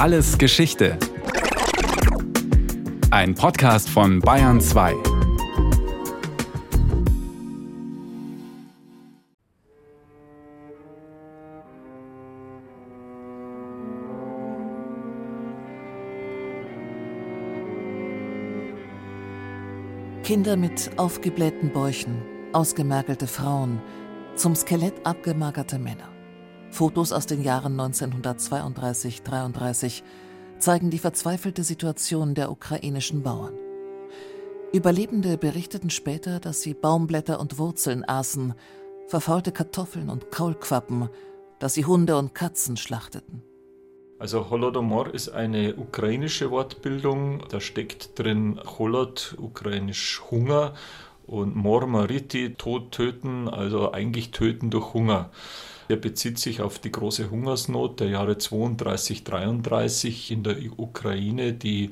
Alles Geschichte. Ein Podcast von Bayern 2. Kinder mit aufgeblähten Bäuchen, ausgemergelte Frauen, zum Skelett abgemagerte Männer. Fotos aus den Jahren 1932-33 zeigen die verzweifelte Situation der ukrainischen Bauern. Überlebende berichteten später, dass sie Baumblätter und Wurzeln aßen, verfaulte Kartoffeln und Kaulquappen, dass sie Hunde und Katzen schlachteten. Also Holodomor ist eine ukrainische Wortbildung. Da steckt drin Holod, ukrainisch Hunger, und Mor Mariti, Tod töten, also eigentlich töten durch Hunger. Der bezieht sich auf die große Hungersnot der Jahre 32, 33 in der Ukraine, die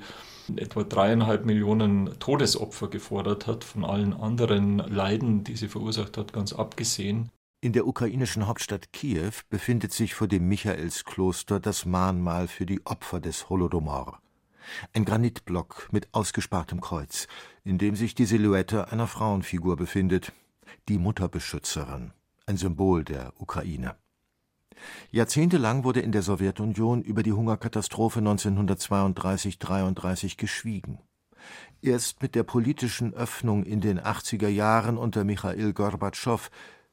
etwa dreieinhalb Millionen Todesopfer gefordert hat, von allen anderen Leiden, die sie verursacht hat, ganz abgesehen. In der ukrainischen Hauptstadt Kiew befindet sich vor dem Michaelskloster das Mahnmal für die Opfer des Holodomor. Ein Granitblock mit ausgespartem Kreuz, in dem sich die Silhouette einer Frauenfigur befindet, die Mutterbeschützerin ein Symbol der Ukraine. Jahrzehntelang wurde in der Sowjetunion über die Hungerkatastrophe 1932-33 geschwiegen. Erst mit der politischen Öffnung in den 80er Jahren unter Michail Gorbatschow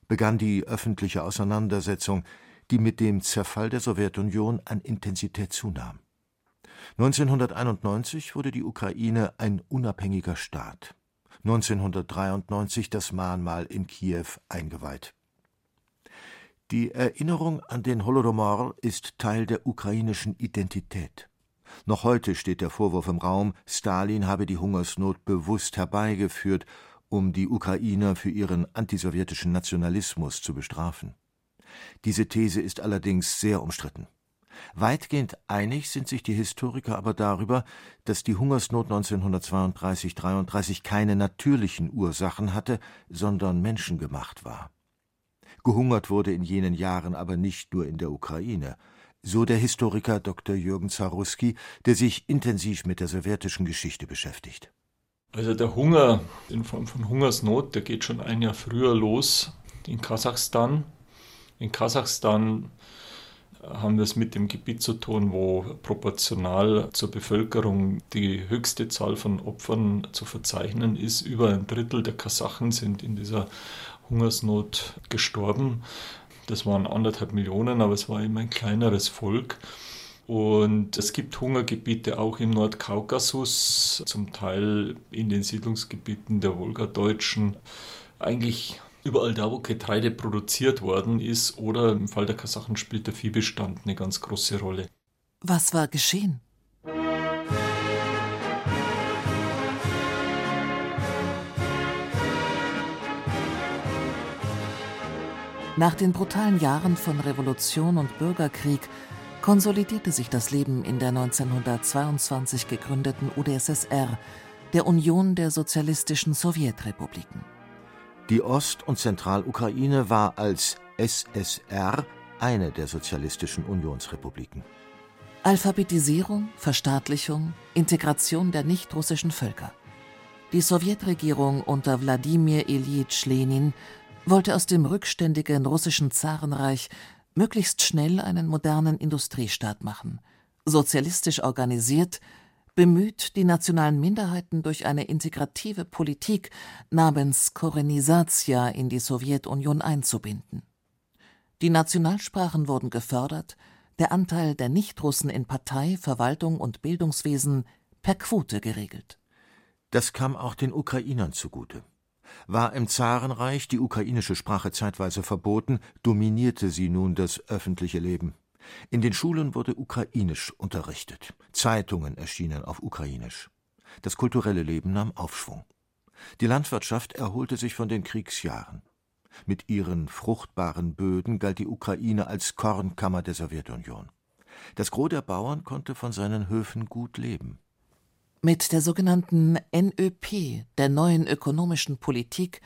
begann die öffentliche Auseinandersetzung, die mit dem Zerfall der Sowjetunion an Intensität zunahm. 1991 wurde die Ukraine ein unabhängiger Staat. 1993 das Mahnmal in Kiew eingeweiht. Die Erinnerung an den Holodomor ist Teil der ukrainischen Identität. Noch heute steht der Vorwurf im Raum, Stalin habe die Hungersnot bewusst herbeigeführt, um die Ukrainer für ihren antisowjetischen Nationalismus zu bestrafen. Diese These ist allerdings sehr umstritten. Weitgehend einig sind sich die Historiker aber darüber, dass die Hungersnot 1932-33 keine natürlichen Ursachen hatte, sondern menschengemacht war. Gehungert wurde in jenen Jahren aber nicht nur in der Ukraine. So der Historiker Dr. Jürgen Zaruski, der sich intensiv mit der sowjetischen Geschichte beschäftigt. Also der Hunger in Form von Hungersnot, der geht schon ein Jahr früher los in Kasachstan. In Kasachstan haben wir es mit dem Gebiet zu tun, wo proportional zur Bevölkerung die höchste Zahl von Opfern zu verzeichnen ist. Über ein Drittel der Kasachen sind in dieser Hungersnot gestorben. Das waren anderthalb Millionen, aber es war immer ein kleineres Volk. Und es gibt Hungergebiete auch im Nordkaukasus, zum Teil in den Siedlungsgebieten der Wolgadeutschen. Eigentlich überall da, wo Getreide produziert worden ist oder im Fall der Kasachen spielt der Viehbestand eine ganz große Rolle. Was war geschehen? Nach den brutalen Jahren von Revolution und Bürgerkrieg konsolidierte sich das Leben in der 1922 gegründeten UdSSR, der Union der sozialistischen Sowjetrepubliken. Die Ost- und Zentralukraine war als SSR eine der sozialistischen Unionsrepubliken. Alphabetisierung, Verstaatlichung, Integration der nichtrussischen Völker. Die Sowjetregierung unter Wladimir Iljitsch Lenin wollte aus dem rückständigen russischen Zarenreich möglichst schnell einen modernen Industriestaat machen, sozialistisch organisiert, bemüht, die nationalen Minderheiten durch eine integrative Politik namens Korenisatia in die Sowjetunion einzubinden. Die Nationalsprachen wurden gefördert, der Anteil der Nichtrussen in Partei, Verwaltung und Bildungswesen per Quote geregelt. Das kam auch den Ukrainern zugute. War im Zarenreich die ukrainische Sprache zeitweise verboten, dominierte sie nun das öffentliche Leben. In den Schulen wurde ukrainisch unterrichtet, Zeitungen erschienen auf ukrainisch. Das kulturelle Leben nahm Aufschwung. Die Landwirtschaft erholte sich von den Kriegsjahren. Mit ihren fruchtbaren Böden galt die Ukraine als Kornkammer der Sowjetunion. Das Gros der Bauern konnte von seinen Höfen gut leben. Mit der sogenannten NÖP, der neuen ökonomischen Politik,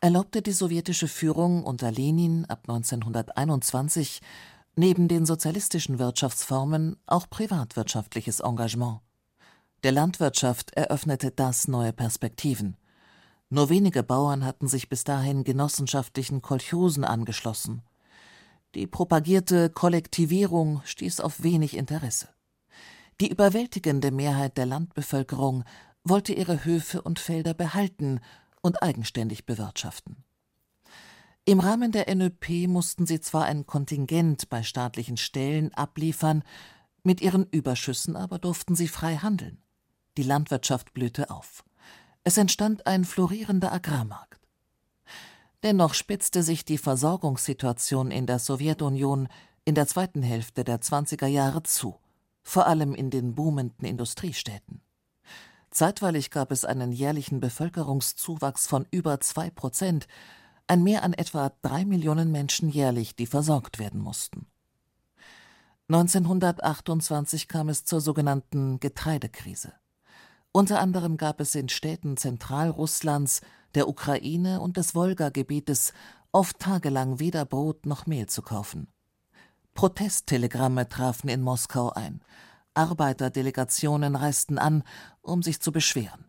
erlaubte die sowjetische Führung unter Lenin ab 1921 Neben den sozialistischen Wirtschaftsformen auch privatwirtschaftliches Engagement. Der Landwirtschaft eröffnete das neue Perspektiven. Nur wenige Bauern hatten sich bis dahin genossenschaftlichen Kolchosen angeschlossen. Die propagierte Kollektivierung stieß auf wenig Interesse. Die überwältigende Mehrheit der Landbevölkerung wollte ihre Höfe und Felder behalten und eigenständig bewirtschaften. Im Rahmen der NÖP mussten sie zwar ein Kontingent bei staatlichen Stellen abliefern, mit ihren Überschüssen aber durften sie frei handeln. Die Landwirtschaft blühte auf. Es entstand ein florierender Agrarmarkt. Dennoch spitzte sich die Versorgungssituation in der Sowjetunion in der zweiten Hälfte der 20er Jahre zu, vor allem in den boomenden Industriestädten. Zeitweilig gab es einen jährlichen Bevölkerungszuwachs von über zwei Prozent, ein Mehr an etwa drei Millionen Menschen jährlich, die versorgt werden mussten. 1928 kam es zur sogenannten Getreidekrise. Unter anderem gab es in Städten Zentralrusslands, der Ukraine und des Wolgagebietes oft tagelang weder Brot noch Mehl zu kaufen. Protesttelegramme trafen in Moskau ein. Arbeiterdelegationen reisten an, um sich zu beschweren.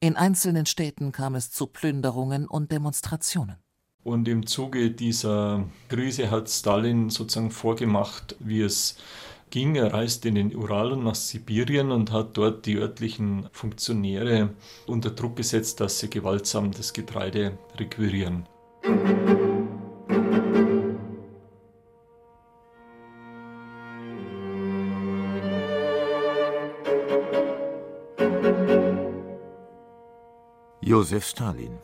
In einzelnen Städten kam es zu Plünderungen und Demonstrationen. Und im Zuge dieser Krise hat Stalin sozusagen vorgemacht, wie es ging. Er reiste in den Ural und nach Sibirien und hat dort die örtlichen Funktionäre unter Druck gesetzt, dass sie gewaltsam das Getreide requirieren. Josef Stalin.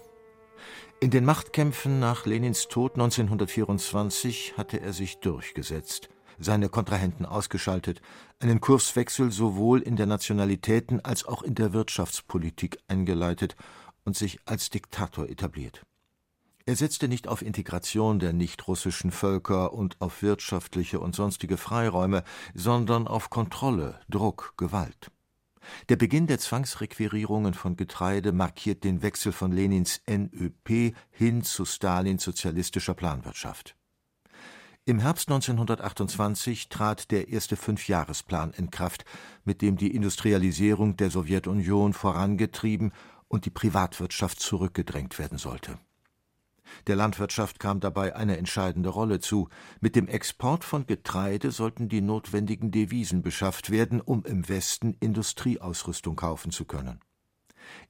In den Machtkämpfen nach Lenins Tod 1924 hatte er sich durchgesetzt – seine Kontrahenten ausgeschaltet, einen Kurswechsel sowohl in der Nationalitäten als auch in der Wirtschaftspolitik eingeleitet und sich als Diktator etabliert. Er setzte nicht auf Integration der nichtrussischen Völker und auf wirtschaftliche und sonstige Freiräume, sondern auf Kontrolle, Druck, Gewalt. Der Beginn der Zwangsrequirierungen von Getreide markiert den Wechsel von Lenins NÖP hin zu Stalins sozialistischer Planwirtschaft. Im Herbst 1928 trat der erste Fünfjahresplan in Kraft, mit dem die Industrialisierung der Sowjetunion vorangetrieben und die Privatwirtschaft zurückgedrängt werden sollte. Der Landwirtschaft kam dabei eine entscheidende Rolle zu. Mit dem Export von Getreide sollten die notwendigen Devisen beschafft werden, um im Westen Industrieausrüstung kaufen zu können.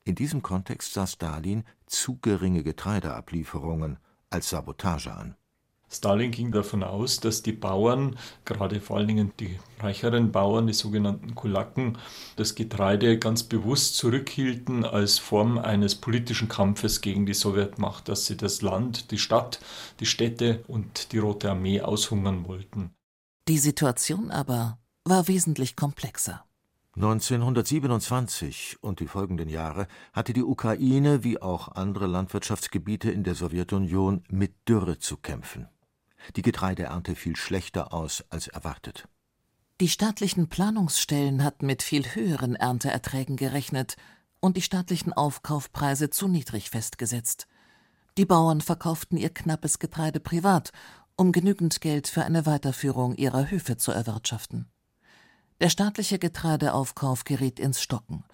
In diesem Kontext sah Stalin zu geringe Getreideablieferungen als Sabotage an Stalin ging davon aus, dass die Bauern, gerade vor allen Dingen die reicheren Bauern, die sogenannten Kulaken, das Getreide ganz bewusst zurückhielten als Form eines politischen Kampfes gegen die Sowjetmacht, dass sie das Land, die Stadt, die Städte und die Rote Armee aushungern wollten. Die Situation aber war wesentlich komplexer. 1927 und die folgenden Jahre hatte die Ukraine wie auch andere Landwirtschaftsgebiete in der Sowjetunion mit Dürre zu kämpfen. Die Getreideernte fiel schlechter aus als erwartet. Die staatlichen Planungsstellen hatten mit viel höheren Ernteerträgen gerechnet und die staatlichen Aufkaufpreise zu niedrig festgesetzt. Die Bauern verkauften ihr knappes Getreide privat, um genügend Geld für eine Weiterführung ihrer Höfe zu erwirtschaften. Der staatliche Getreideaufkauf geriet ins Stocken.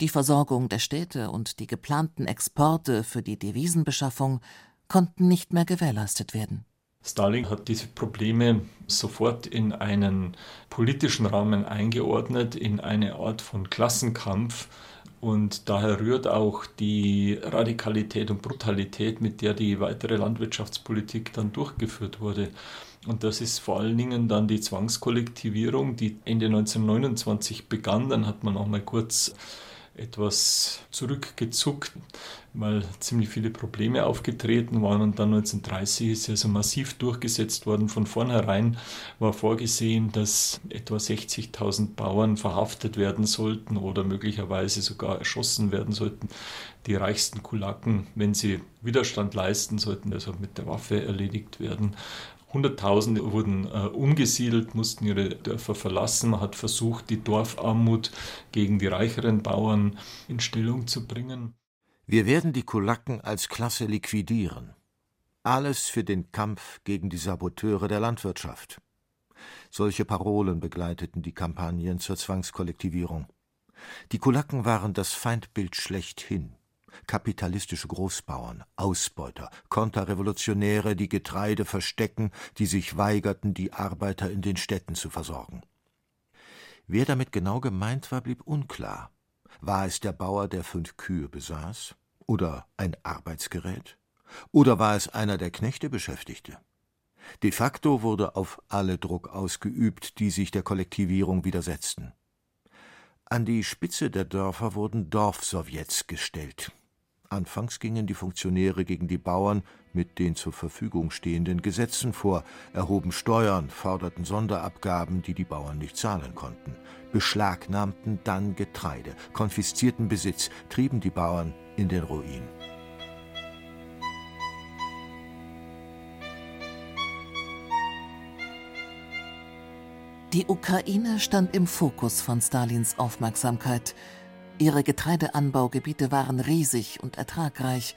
Die Versorgung der Städte und die geplanten Exporte für die Devisenbeschaffung konnten nicht mehr gewährleistet werden. Stalin hat diese Probleme sofort in einen politischen Rahmen eingeordnet, in eine Art von Klassenkampf. Und daher rührt auch die Radikalität und Brutalität, mit der die weitere Landwirtschaftspolitik dann durchgeführt wurde. Und das ist vor allen Dingen dann die Zwangskollektivierung, die Ende 1929 begann. Dann hat man auch mal kurz etwas zurückgezuckt, weil ziemlich viele Probleme aufgetreten waren und dann 1930 ist also massiv durchgesetzt worden. Von vornherein war vorgesehen, dass etwa 60.000 Bauern verhaftet werden sollten oder möglicherweise sogar erschossen werden sollten. Die reichsten Kulaken, wenn sie Widerstand leisten sollten, also mit der Waffe erledigt werden. Hunderttausende wurden äh, umgesiedelt, mussten ihre Dörfer verlassen. Man hat versucht, die Dorfarmut gegen die reicheren Bauern in Stellung zu bringen. Wir werden die Kulaken als Klasse liquidieren. Alles für den Kampf gegen die Saboteure der Landwirtschaft. Solche Parolen begleiteten die Kampagnen zur Zwangskollektivierung. Die Kulaken waren das Feindbild schlechthin. Kapitalistische Großbauern, Ausbeuter, Konterrevolutionäre, die Getreide verstecken, die sich weigerten, die Arbeiter in den Städten zu versorgen. Wer damit genau gemeint war, blieb unklar. War es der Bauer, der fünf Kühe besaß? Oder ein Arbeitsgerät? Oder war es einer der Knechte Beschäftigte? De facto wurde auf alle Druck ausgeübt, die sich der Kollektivierung widersetzten. An die Spitze der Dörfer wurden Dorfsowjets gestellt. Anfangs gingen die Funktionäre gegen die Bauern mit den zur Verfügung stehenden Gesetzen vor, erhoben Steuern, forderten Sonderabgaben, die die Bauern nicht zahlen konnten, beschlagnahmten dann Getreide, konfiszierten Besitz, trieben die Bauern in den Ruin. Die Ukraine stand im Fokus von Stalins Aufmerksamkeit. Ihre Getreideanbaugebiete waren riesig und ertragreich,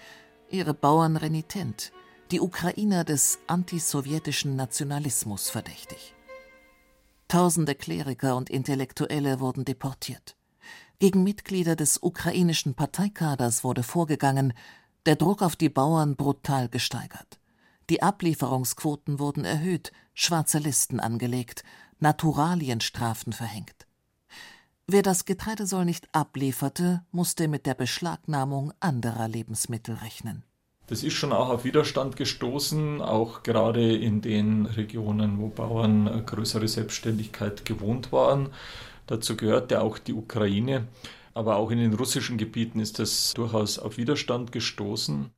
ihre Bauern renitent, die Ukrainer des antisowjetischen Nationalismus verdächtig. Tausende Kleriker und Intellektuelle wurden deportiert. Gegen Mitglieder des ukrainischen Parteikaders wurde vorgegangen, der Druck auf die Bauern brutal gesteigert. Die Ablieferungsquoten wurden erhöht, schwarze Listen angelegt, Naturalienstrafen verhängt. Wer das Getreidesoll nicht ablieferte, musste mit der Beschlagnahmung anderer Lebensmittel rechnen. Das ist schon auch auf Widerstand gestoßen, auch gerade in den Regionen, wo Bauern eine größere Selbstständigkeit gewohnt waren. Dazu gehörte auch die Ukraine. Aber auch in den russischen Gebieten ist das durchaus auf Widerstand gestoßen.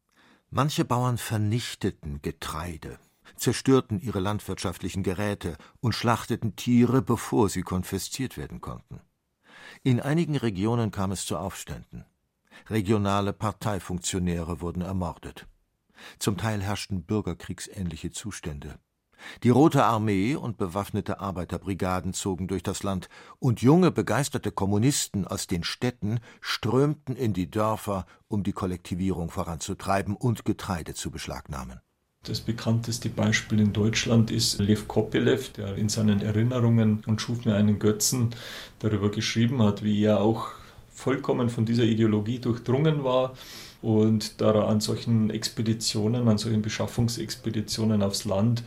Manche Bauern vernichteten Getreide, zerstörten ihre landwirtschaftlichen Geräte und schlachteten Tiere, bevor sie konfisziert werden konnten. In einigen Regionen kam es zu Aufständen. Regionale Parteifunktionäre wurden ermordet. Zum Teil herrschten bürgerkriegsähnliche Zustände. Die Rote Armee und bewaffnete Arbeiterbrigaden zogen durch das Land, und junge, begeisterte Kommunisten aus den Städten strömten in die Dörfer, um die Kollektivierung voranzutreiben und Getreide zu beschlagnahmen. Das bekannteste Beispiel in Deutschland ist Lev Kopelev, der in seinen Erinnerungen und schuf mir einen Götzen darüber geschrieben hat, wie er auch vollkommen von dieser Ideologie durchdrungen war und da er an solchen Expeditionen, an solchen Beschaffungsexpeditionen aufs Land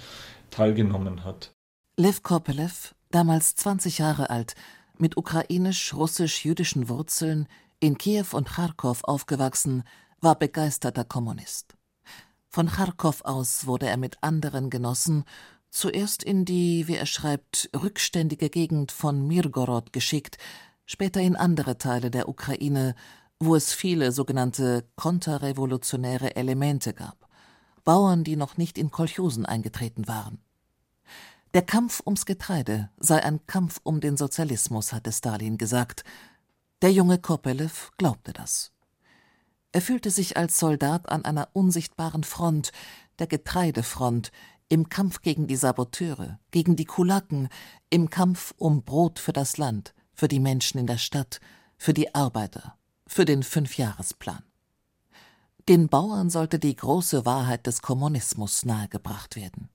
teilgenommen hat. Lev Kopelev, damals 20 Jahre alt, mit ukrainisch-russisch-jüdischen Wurzeln, in Kiew und Kharkov aufgewachsen, war begeisterter Kommunist. Von Charkow aus wurde er mit anderen Genossen zuerst in die, wie er schreibt, rückständige Gegend von Mirgorod geschickt, später in andere Teile der Ukraine, wo es viele sogenannte konterrevolutionäre Elemente gab, Bauern, die noch nicht in Kolchosen eingetreten waren. Der Kampf ums Getreide sei ein Kampf um den Sozialismus, hatte Stalin gesagt. Der junge Kopelew glaubte das. Er fühlte sich als Soldat an einer unsichtbaren Front, der Getreidefront, im Kampf gegen die Saboteure, gegen die Kulaken, im Kampf um Brot für das Land, für die Menschen in der Stadt, für die Arbeiter, für den Fünfjahresplan. Den Bauern sollte die große Wahrheit des Kommunismus nahegebracht werden.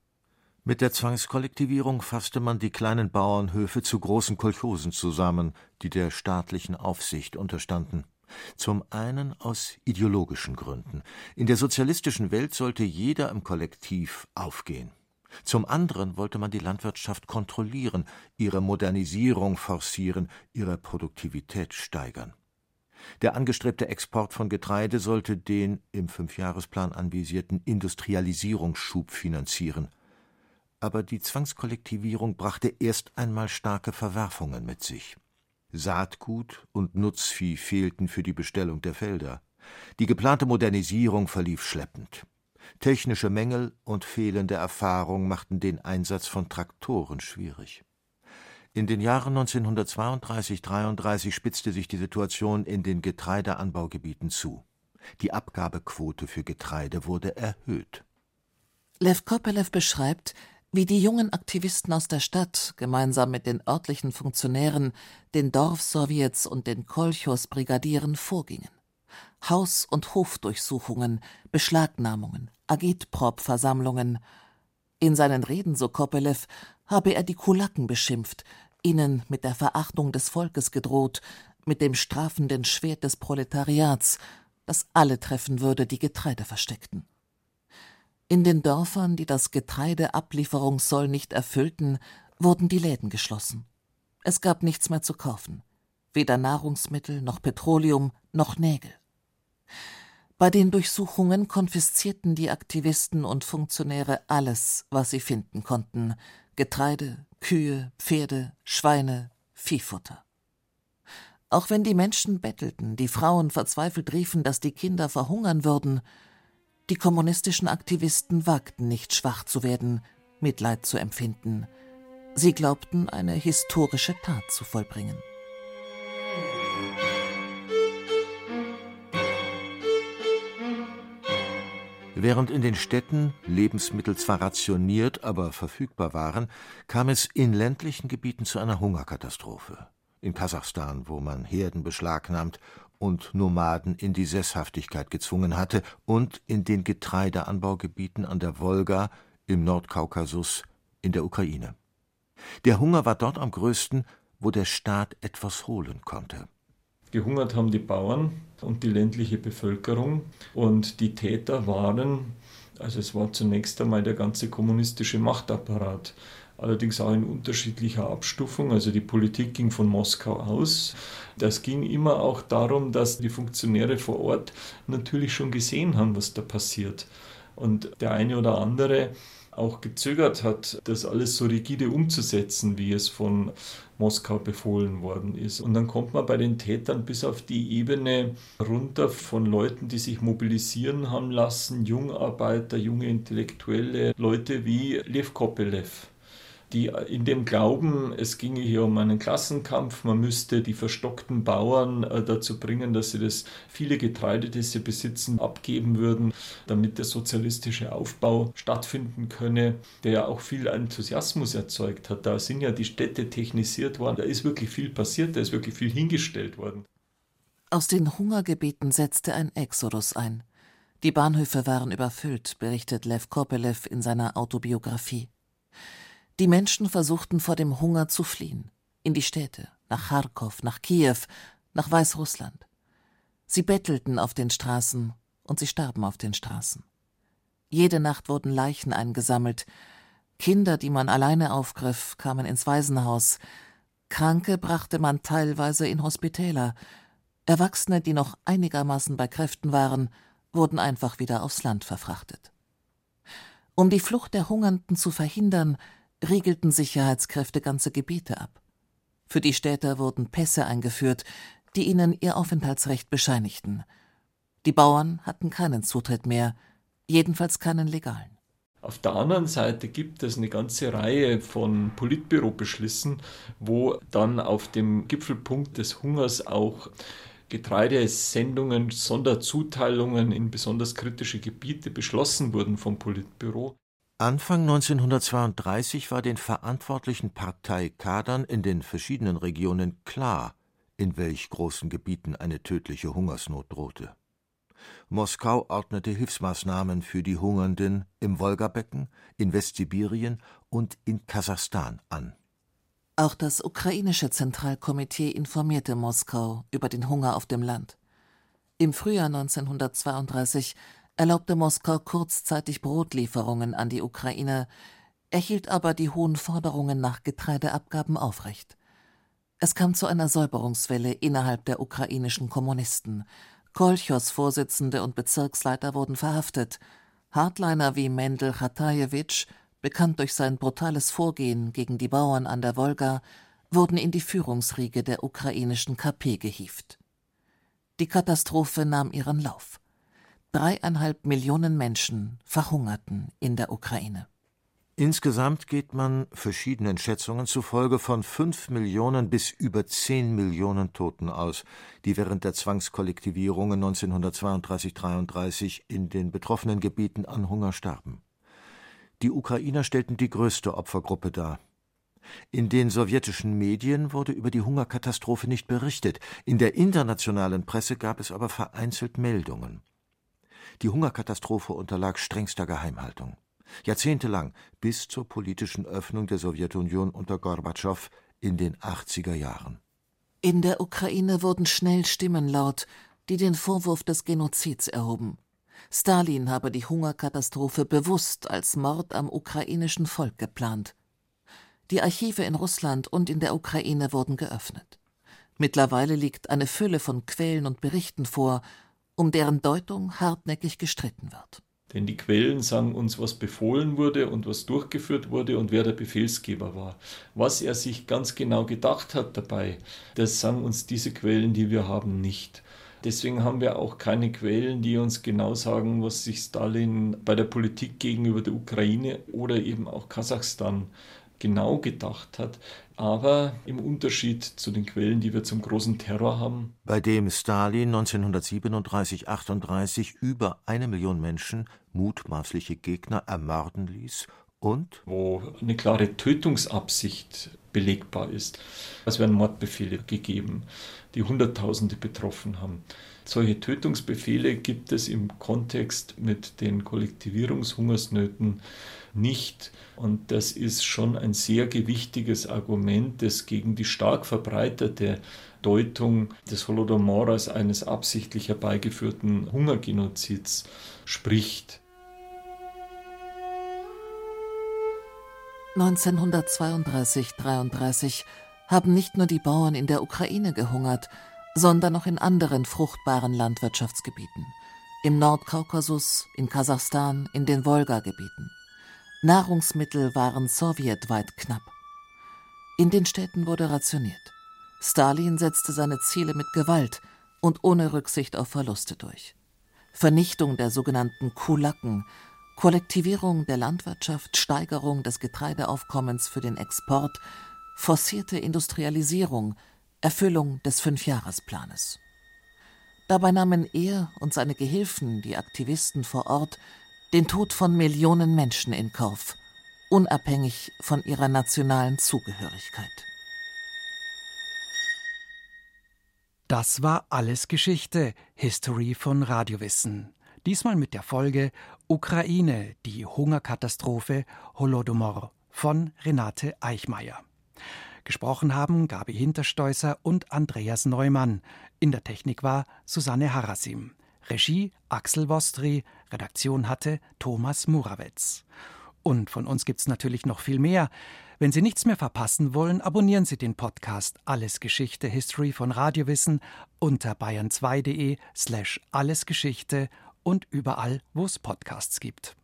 Mit der Zwangskollektivierung fasste man die kleinen Bauernhöfe zu großen Kolchosen zusammen, die der staatlichen Aufsicht unterstanden. Zum einen aus ideologischen Gründen. In der sozialistischen Welt sollte jeder im Kollektiv aufgehen. Zum anderen wollte man die Landwirtschaft kontrollieren, ihre Modernisierung forcieren, ihre Produktivität steigern. Der angestrebte Export von Getreide sollte den im Fünfjahresplan anvisierten Industrialisierungsschub finanzieren. Aber die Zwangskollektivierung brachte erst einmal starke Verwerfungen mit sich. Saatgut und Nutzvieh fehlten für die Bestellung der Felder. Die geplante Modernisierung verlief schleppend. Technische Mängel und fehlende Erfahrung machten den Einsatz von Traktoren schwierig. In den Jahren 1932/33 spitzte sich die Situation in den Getreideanbaugebieten zu. Die Abgabequote für Getreide wurde erhöht. Lev Kopelev beschreibt, wie die jungen Aktivisten aus der Stadt gemeinsam mit den örtlichen Funktionären, den Dorfsowjets und den Kolchos-Brigadieren vorgingen. Haus- und Hofdurchsuchungen, Beschlagnahmungen, Agitprop-Versammlungen. In seinen Reden, so Kopelev, habe er die Kulaken beschimpft, ihnen mit der Verachtung des Volkes gedroht, mit dem strafenden Schwert des Proletariats, das alle treffen würde, die Getreide versteckten. In den Dörfern, die das Getreideablieferungssoll nicht erfüllten, wurden die Läden geschlossen. Es gab nichts mehr zu kaufen, weder Nahrungsmittel noch Petroleum noch Nägel. Bei den Durchsuchungen konfiszierten die Aktivisten und Funktionäre alles, was sie finden konnten Getreide, Kühe, Pferde, Schweine, Viehfutter. Auch wenn die Menschen bettelten, die Frauen verzweifelt riefen, dass die Kinder verhungern würden, die kommunistischen Aktivisten wagten nicht schwach zu werden, Mitleid zu empfinden. Sie glaubten, eine historische Tat zu vollbringen. Während in den Städten Lebensmittel zwar rationiert, aber verfügbar waren, kam es in ländlichen Gebieten zu einer Hungerkatastrophe. In Kasachstan, wo man Herden beschlagnahmt und Nomaden in die Sesshaftigkeit gezwungen hatte, und in den Getreideanbaugebieten an der Wolga, im Nordkaukasus, in der Ukraine. Der Hunger war dort am größten, wo der Staat etwas holen konnte. Gehungert haben die Bauern und die ländliche Bevölkerung und die Täter waren, also es war zunächst einmal der ganze kommunistische Machtapparat allerdings auch in unterschiedlicher Abstufung. Also die Politik ging von Moskau aus. Das ging immer auch darum, dass die Funktionäre vor Ort natürlich schon gesehen haben, was da passiert. Und der eine oder andere auch gezögert hat, das alles so rigide umzusetzen, wie es von Moskau befohlen worden ist. Und dann kommt man bei den Tätern bis auf die Ebene runter von Leuten, die sich mobilisieren haben lassen, Jungarbeiter, junge Intellektuelle, Leute wie Lev Kopelev die in dem Glauben, es ginge hier um einen Klassenkampf, man müsste die verstockten Bauern äh, dazu bringen, dass sie das viele Getreide, das sie besitzen, abgeben würden, damit der sozialistische Aufbau stattfinden könne, der ja auch viel Enthusiasmus erzeugt hat. Da sind ja die Städte technisiert worden, da ist wirklich viel passiert, da ist wirklich viel hingestellt worden. Aus den Hungergebieten setzte ein Exodus ein. Die Bahnhöfe waren überfüllt, berichtet Lev Kopelev in seiner Autobiografie. Die Menschen versuchten vor dem Hunger zu fliehen. In die Städte, nach Kharkov, nach Kiew, nach Weißrussland. Sie bettelten auf den Straßen und sie starben auf den Straßen. Jede Nacht wurden Leichen eingesammelt. Kinder, die man alleine aufgriff, kamen ins Waisenhaus. Kranke brachte man teilweise in Hospitäler. Erwachsene, die noch einigermaßen bei Kräften waren, wurden einfach wieder aufs Land verfrachtet. Um die Flucht der Hungernden zu verhindern, riegelten Sicherheitskräfte ganze Gebiete ab. Für die Städter wurden Pässe eingeführt, die ihnen ihr Aufenthaltsrecht bescheinigten. Die Bauern hatten keinen Zutritt mehr, jedenfalls keinen legalen. Auf der anderen Seite gibt es eine ganze Reihe von Politbürobeschlüssen, wo dann auf dem Gipfelpunkt des Hungers auch Getreidesendungen, Sonderzuteilungen in besonders kritische Gebiete beschlossen wurden vom Politbüro. Anfang 1932 war den verantwortlichen Parteikadern in den verschiedenen Regionen klar, in welch großen Gebieten eine tödliche Hungersnot drohte. Moskau ordnete Hilfsmaßnahmen für die Hungernden im Wolgabecken, in Westsibirien und in Kasachstan an. Auch das ukrainische Zentralkomitee informierte Moskau über den Hunger auf dem Land. Im Frühjahr 1932 erlaubte Moskau kurzzeitig Brotlieferungen an die Ukraine, erhielt aber die hohen Forderungen nach Getreideabgaben aufrecht. Es kam zu einer Säuberungswelle innerhalb der ukrainischen Kommunisten. Kolchos-Vorsitzende und Bezirksleiter wurden verhaftet. Hardliner wie Mendel Chatajewitsch, bekannt durch sein brutales Vorgehen gegen die Bauern an der Wolga, wurden in die Führungsriege der ukrainischen KP gehievt. Die Katastrophe nahm ihren Lauf. Dreieinhalb Millionen Menschen verhungerten in der Ukraine. Insgesamt geht man verschiedenen Schätzungen zufolge von fünf Millionen bis über zehn Millionen Toten aus, die während der Zwangskollektivierungen 1932-33 in den betroffenen Gebieten an Hunger starben. Die Ukrainer stellten die größte Opfergruppe dar. In den sowjetischen Medien wurde über die Hungerkatastrophe nicht berichtet, in der internationalen Presse gab es aber vereinzelt Meldungen. Die Hungerkatastrophe unterlag strengster Geheimhaltung. Jahrzehntelang bis zur politischen Öffnung der Sowjetunion unter Gorbatschow in den 80er Jahren. In der Ukraine wurden schnell Stimmen laut, die den Vorwurf des Genozids erhoben. Stalin habe die Hungerkatastrophe bewusst als Mord am ukrainischen Volk geplant. Die Archive in Russland und in der Ukraine wurden geöffnet. Mittlerweile liegt eine Fülle von Quellen und Berichten vor, um deren Deutung hartnäckig gestritten wird. Denn die Quellen sagen uns, was befohlen wurde und was durchgeführt wurde und wer der Befehlsgeber war. Was er sich ganz genau gedacht hat dabei, das sagen uns diese Quellen, die wir haben, nicht. Deswegen haben wir auch keine Quellen, die uns genau sagen, was sich Stalin bei der Politik gegenüber der Ukraine oder eben auch Kasachstan genau gedacht hat. Aber im Unterschied zu den Quellen, die wir zum großen Terror haben. Bei dem Stalin 1937-38 über eine Million Menschen, mutmaßliche Gegner, ermorden ließ und? Wo eine klare Tötungsabsicht belegbar ist. Es werden Mordbefehle gegeben, die Hunderttausende betroffen haben. Solche Tötungsbefehle gibt es im Kontext mit den Kollektivierungshungersnöten nicht. Und das ist schon ein sehr gewichtiges Argument, das gegen die stark verbreitete Deutung des Holodomor als eines absichtlich herbeigeführten Hungergenozids spricht. 1932-33 haben nicht nur die Bauern in der Ukraine gehungert, sondern auch in anderen fruchtbaren Landwirtschaftsgebieten, im Nordkaukasus, in Kasachstan, in den Wolga-Gebieten. Nahrungsmittel waren sowjetweit knapp. In den Städten wurde rationiert. Stalin setzte seine Ziele mit Gewalt und ohne Rücksicht auf Verluste durch. Vernichtung der sogenannten Kulaken, Kollektivierung der Landwirtschaft, Steigerung des Getreideaufkommens für den Export, forcierte Industrialisierung, Erfüllung des Fünfjahresplanes. Dabei nahmen er und seine Gehilfen, die Aktivisten vor Ort, den Tod von Millionen Menschen in Kauf, unabhängig von ihrer nationalen Zugehörigkeit. Das war alles Geschichte, History von Radiowissen. Diesmal mit der Folge Ukraine, die Hungerkatastrophe Holodomor von Renate Eichmeier. Gesprochen haben Gabi Hinterstoißer und Andreas Neumann. In der Technik war Susanne Harasim. Regie Axel Wostri, Redaktion hatte Thomas Murawetz. Und von uns gibt's natürlich noch viel mehr. Wenn Sie nichts mehr verpassen wollen, abonnieren Sie den Podcast Alles Geschichte History von Radiowissen unter bayern2.de slash allesgeschichte und überall, wo es Podcasts gibt.